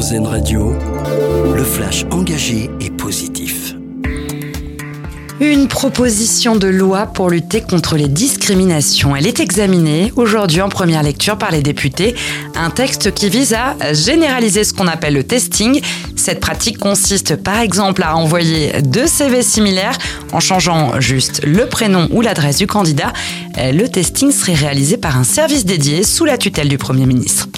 Radio, le flash engagé et positif. Une proposition de loi pour lutter contre les discriminations. Elle est examinée aujourd'hui en première lecture par les députés. Un texte qui vise à généraliser ce qu'on appelle le testing. Cette pratique consiste par exemple à envoyer deux CV similaires en changeant juste le prénom ou l'adresse du candidat. Le testing serait réalisé par un service dédié sous la tutelle du Premier ministre.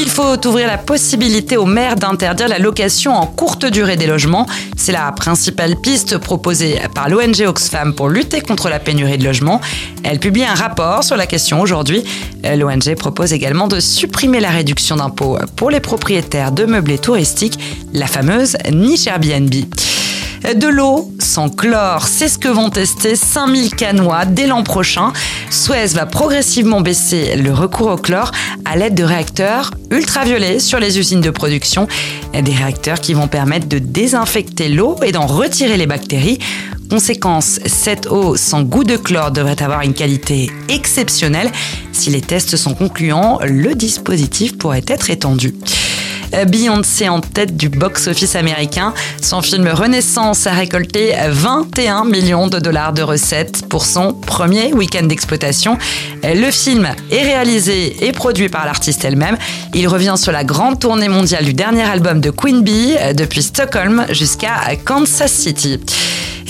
Il faut ouvrir la possibilité aux maires d'interdire la location en courte durée des logements. C'est la principale piste proposée par l'ONG Oxfam pour lutter contre la pénurie de logements. Elle publie un rapport sur la question aujourd'hui. L'ONG propose également de supprimer la réduction d'impôts pour les propriétaires de meublés touristiques, la fameuse niche Airbnb. De l'eau sans chlore, c'est ce que vont tester 5000 canois dès l'an prochain. Suez va progressivement baisser le recours au chlore à l'aide de réacteurs ultraviolets sur les usines de production. Des réacteurs qui vont permettre de désinfecter l'eau et d'en retirer les bactéries. Conséquence, cette eau sans goût de chlore devrait avoir une qualité exceptionnelle. Si les tests sont concluants, le dispositif pourrait être étendu. Beyoncé en tête du box-office américain. Son film Renaissance a récolté 21 millions de dollars de recettes pour son premier week-end d'exploitation. Le film est réalisé et produit par l'artiste elle-même. Il revient sur la grande tournée mondiale du dernier album de Queen Bee depuis Stockholm jusqu'à Kansas City.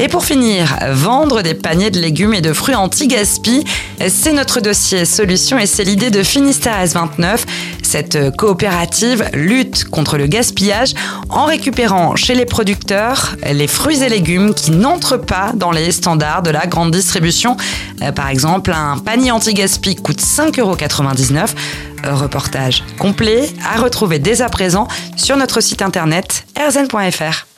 Et pour finir, vendre des paniers de légumes et de fruits anti-gaspi, c'est notre dossier solution et c'est l'idée de Finistère S29. Cette coopérative lutte contre le gaspillage en récupérant chez les producteurs les fruits et légumes qui n'entrent pas dans les standards de la grande distribution. Par exemple, un panier anti-gaspi coûte 5,99€. Reportage complet à retrouver dès à présent sur notre site internet rzn.fr